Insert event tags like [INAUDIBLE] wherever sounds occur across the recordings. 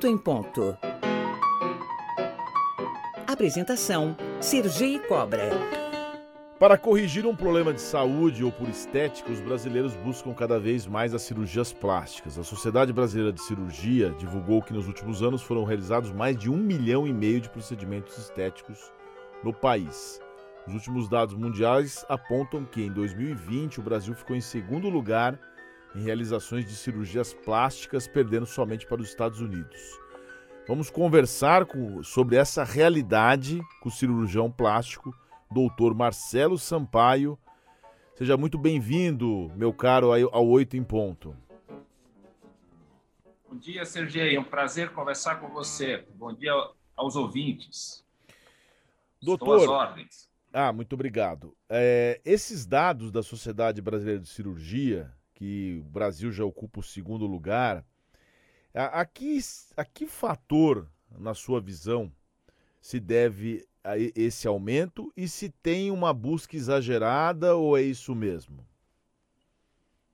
8 em ponto. Apresentação: Sergi Cobra. Para corrigir um problema de saúde ou por estética, os brasileiros buscam cada vez mais as cirurgias plásticas. A Sociedade Brasileira de Cirurgia divulgou que nos últimos anos foram realizados mais de um milhão e meio de procedimentos estéticos no país. Os últimos dados mundiais apontam que em 2020 o Brasil ficou em segundo lugar em realizações de cirurgias plásticas, perdendo somente para os Estados Unidos. Vamos conversar com, sobre essa realidade com o cirurgião plástico, doutor Marcelo Sampaio. Seja muito bem-vindo, meu caro, ao Oito em Ponto. Bom dia, Sergei. É um prazer conversar com você. Bom dia aos ouvintes. Doutor, Estou às ordens. Ah, muito obrigado. É, esses dados da Sociedade Brasileira de Cirurgia que o Brasil já ocupa o segundo lugar. A, a, que, a que fator, na sua visão, se deve a esse aumento e se tem uma busca exagerada ou é isso mesmo?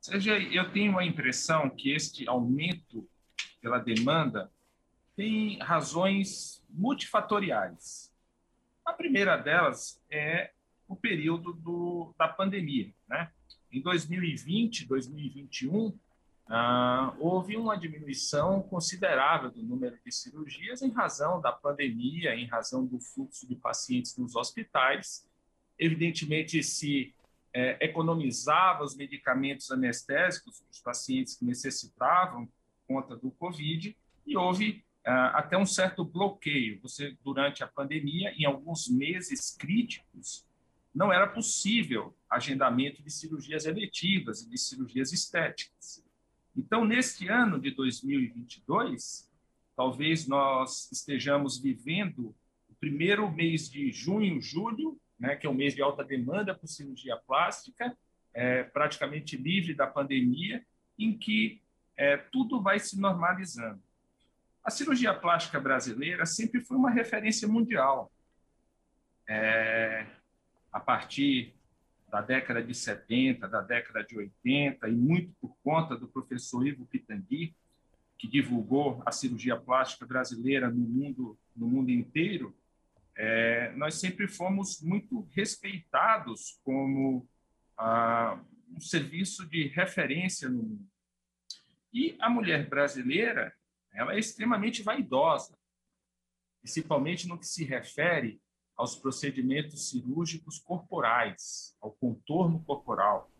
Seja, eu tenho a impressão que este aumento pela demanda tem razões multifatoriais. A primeira delas é o período do, da pandemia, né? Em 2020, 2021, ah, houve uma diminuição considerável do número de cirurgias em razão da pandemia, em razão do fluxo de pacientes nos hospitais. Evidentemente, se é, economizava os medicamentos anestésicos dos pacientes que necessitavam por conta do Covid, e houve ah, até um certo bloqueio. Você, durante a pandemia, em alguns meses críticos, não era possível agendamento de cirurgias eletivas e de cirurgias estéticas. Então, neste ano de 2022, talvez nós estejamos vivendo o primeiro mês de junho, julho, né, que é o mês de alta demanda por cirurgia plástica, é, praticamente livre da pandemia, em que é, tudo vai se normalizando. A cirurgia plástica brasileira sempre foi uma referência mundial. É, a partir da década de 70, da década de 80, e muito por conta do professor Ivo Pitangui, que divulgou a cirurgia plástica brasileira no mundo, no mundo inteiro, é, nós sempre fomos muito respeitados como ah, um serviço de referência no mundo. E a mulher brasileira, ela é extremamente vaidosa, principalmente no que se refere aos procedimentos cirúrgicos corporais, ao contorno corporal.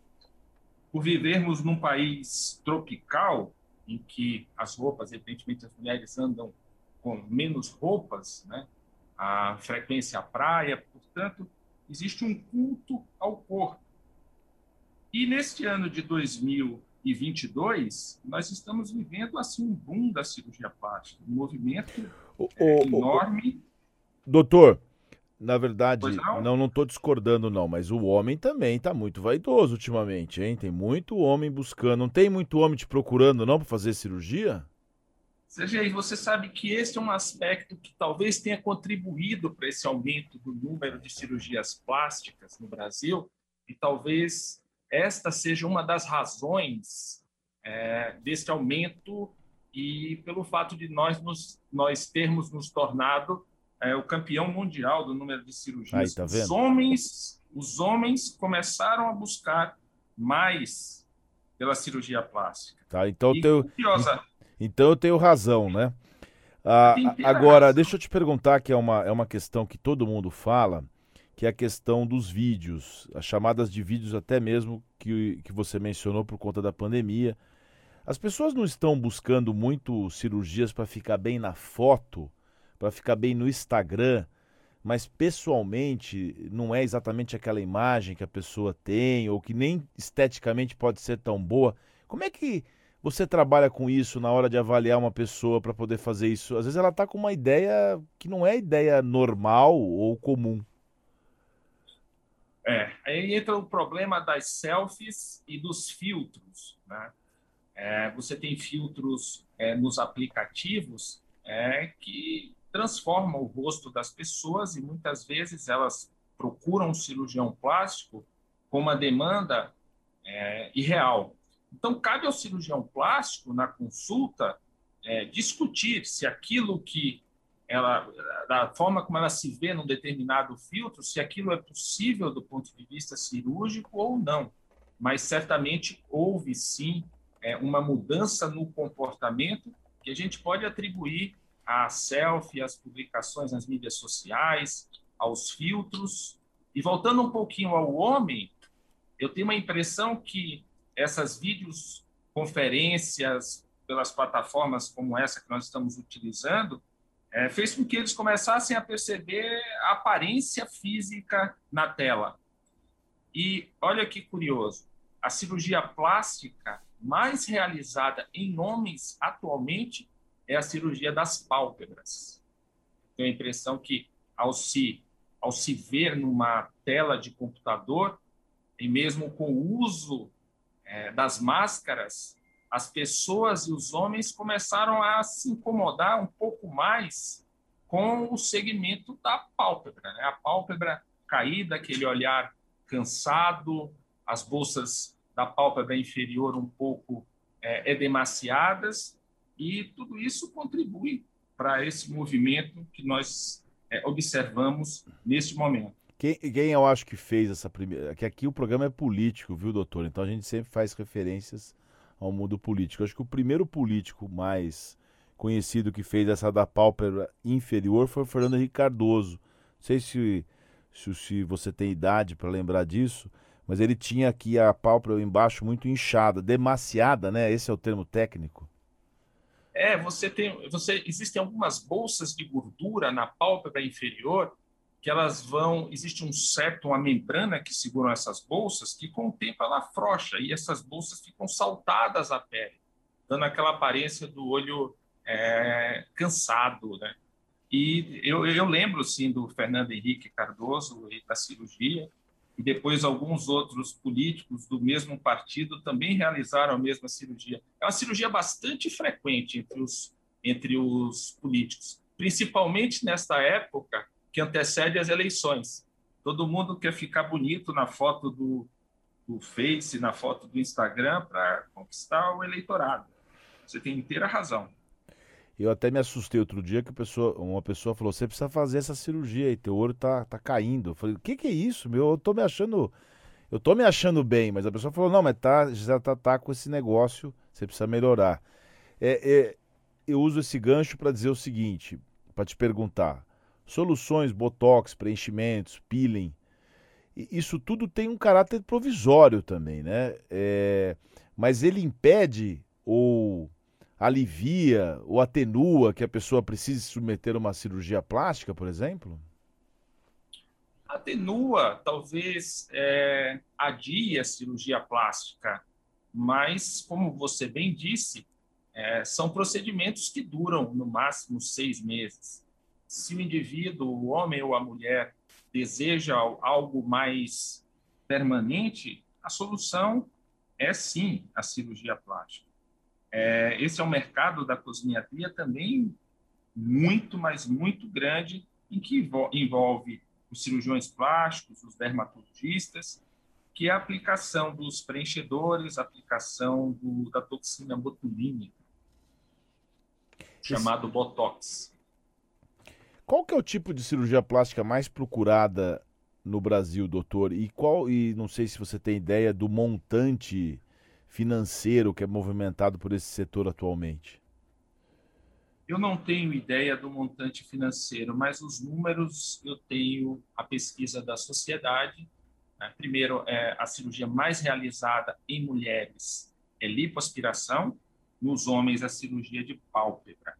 Por vivermos num país tropical, em que as roupas, evidentemente, as mulheres andam com menos roupas, né? a frequência à praia, portanto, existe um culto ao corpo. E neste ano de 2022, nós estamos vivendo assim um boom da cirurgia plástica, um movimento o, é, enorme. doutor, na verdade, não, não estou discordando não, mas o homem também está muito vaidoso ultimamente, hein? Tem muito homem buscando, não tem muito homem te procurando não para fazer cirurgia? Sergei, você sabe que esse é um aspecto que talvez tenha contribuído para esse aumento do número de cirurgias plásticas no Brasil e talvez esta seja uma das razões é, desse aumento e pelo fato de nós, nos, nós termos nos tornado é, o campeão mundial do número de cirurgias. Aí, tá os homens, os homens começaram a buscar mais pela cirurgia plástica. Tá, então e, teu, curiosa, então eu tenho razão, né? Ah, agora, razão. deixa eu te perguntar que é uma, é uma questão que todo mundo fala, que é a questão dos vídeos, as chamadas de vídeos até mesmo que, que você mencionou por conta da pandemia. As pessoas não estão buscando muito cirurgias para ficar bem na foto, para ficar bem no Instagram, mas pessoalmente não é exatamente aquela imagem que a pessoa tem ou que nem esteticamente pode ser tão boa. Como é que você trabalha com isso na hora de avaliar uma pessoa para poder fazer isso? Às vezes ela está com uma ideia que não é ideia normal ou comum. É, aí entra o problema das selfies e dos filtros. Né? É, você tem filtros é, nos aplicativos é, que transforma o rosto das pessoas e muitas vezes elas procuram um cirurgião plástico com uma demanda é, irreal. Então, cabe ao cirurgião plástico, na consulta, é, discutir se aquilo que ela, da forma como ela se vê num determinado filtro, se aquilo é possível do ponto de vista cirúrgico ou não. Mas certamente houve sim é, uma mudança no comportamento que a gente pode atribuir à selfie, às publicações nas mídias sociais, aos filtros. E voltando um pouquinho ao homem, eu tenho uma impressão que essas vídeos conferências pelas plataformas como essa que nós estamos utilizando, é, fez com que eles começassem a perceber a aparência física na tela. E olha que curioso, a cirurgia plástica mais realizada em homens atualmente é a cirurgia das pálpebras. Tenho a impressão que ao se ao se ver numa tela de computador e mesmo com o uso é, das máscaras, as pessoas e os homens começaram a se incomodar um pouco mais com o segmento da pálpebra, né? a pálpebra caída, aquele olhar cansado, as bolsas da pálpebra inferior um pouco é, edemaciadas, e tudo isso contribui para esse movimento que nós é, observamos neste momento. Quem, quem eu acho que fez essa primeira. Que aqui o programa é político, viu, doutor? Então a gente sempre faz referências ao mundo político. Eu acho que o primeiro político mais conhecido que fez essa da pálpebra inferior foi o Fernando Henrique Cardoso. Não sei se, se, se você tem idade para lembrar disso, mas ele tinha aqui a pálpebra embaixo muito inchada, demasiada, né? Esse é o termo técnico. É, você tem, você existem algumas bolsas de gordura na pálpebra inferior que elas vão, existe um certo, uma membrana que seguram essas bolsas, que com o tempo ela afrouxa e essas bolsas ficam saltadas à pele, dando aquela aparência do olho é, cansado, né? E eu, eu lembro, sim, do Fernando Henrique Cardoso e da cirurgia, e depois alguns outros políticos do mesmo partido também realizaram a mesma cirurgia. É uma cirurgia bastante frequente entre os, entre os políticos, principalmente nesta época que antecede as eleições. Todo mundo quer ficar bonito na foto do, do Face, na foto do Instagram, para conquistar o eleitorado. Você tem inteira razão. Eu até me assustei outro dia que pessoa, uma pessoa falou: você precisa fazer essa cirurgia aí, teu olho tá, tá caindo. Eu falei: o que, que é isso, meu? Eu tô me achando. Eu tô me achando bem, mas a pessoa falou: não, mas tá, já tá, tá com esse negócio, você precisa melhorar. É, é eu uso esse gancho para dizer o seguinte, para te perguntar: soluções, botox, preenchimentos, peeling, isso tudo tem um caráter provisório também, né? É, mas ele impede ou alivia ou atenua que a pessoa precise submeter a uma cirurgia plástica, por exemplo? Atenua, talvez é, adie a cirurgia plástica, mas, como você bem disse, é, são procedimentos que duram no máximo seis meses. Se o indivíduo, o homem ou a mulher, deseja algo mais permanente, a solução é sim a cirurgia plástica. É, esse é um mercado da cosmiatria também muito, mas muito grande, em que envolve os cirurgiões plásticos, os dermatologistas, que é a aplicação dos preenchedores, a aplicação do, da toxina botulínica, chamado Botox. Qual que é o tipo de cirurgia plástica mais procurada no Brasil, doutor? E qual e não sei se você tem ideia do montante financeiro que é movimentado por esse setor atualmente? Eu não tenho ideia do montante financeiro, mas os números eu tenho a pesquisa da sociedade. Né? Primeiro, é, a cirurgia mais realizada em mulheres é lipoaspiração, nos homens, a cirurgia de pálpebra.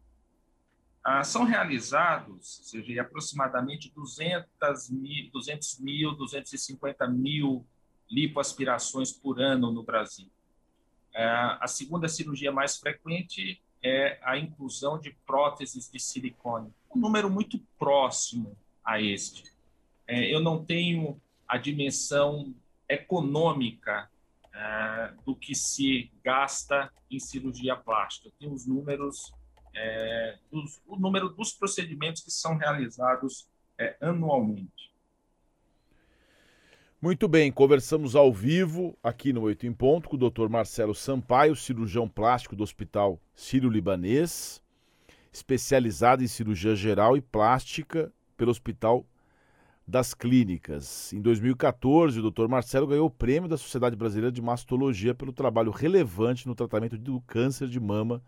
Ah, são realizados, seja, aproximadamente 200 mil, 200 mil, 250 mil lipoaspirações por ano no Brasil. É, a segunda cirurgia mais frequente é a inclusão de próteses de silicone, um número muito próximo a este. É, eu não tenho a dimensão econômica é, do que se gasta em cirurgia plástica. Eu tenho os números, dos, o número dos procedimentos que são realizados anualmente. Muito bem, conversamos ao vivo aqui no Oito em Ponto com o Dr. Marcelo Sampaio, cirurgião plástico do Hospital Sírio-Libanês, especializado em cirurgia geral e plástica pelo Hospital das Clínicas. Em 2014, o Dr. Marcelo ganhou o prêmio da Sociedade Brasileira de Mastologia pelo trabalho relevante no tratamento do câncer de mama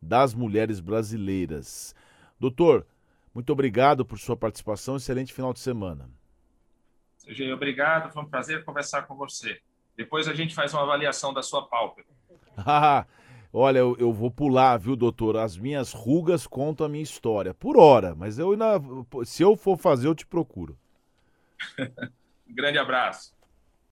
das mulheres brasileiras. Doutor, muito obrigado por sua participação. Excelente final de semana. Seja obrigado, foi um prazer conversar com você. Depois a gente faz uma avaliação da sua pálpebra. Ah, olha, eu, eu, vou pular, viu, doutor? As minhas rugas contam a minha história. Por hora, mas eu ainda. Se eu for fazer, eu te procuro. [LAUGHS] grande abraço.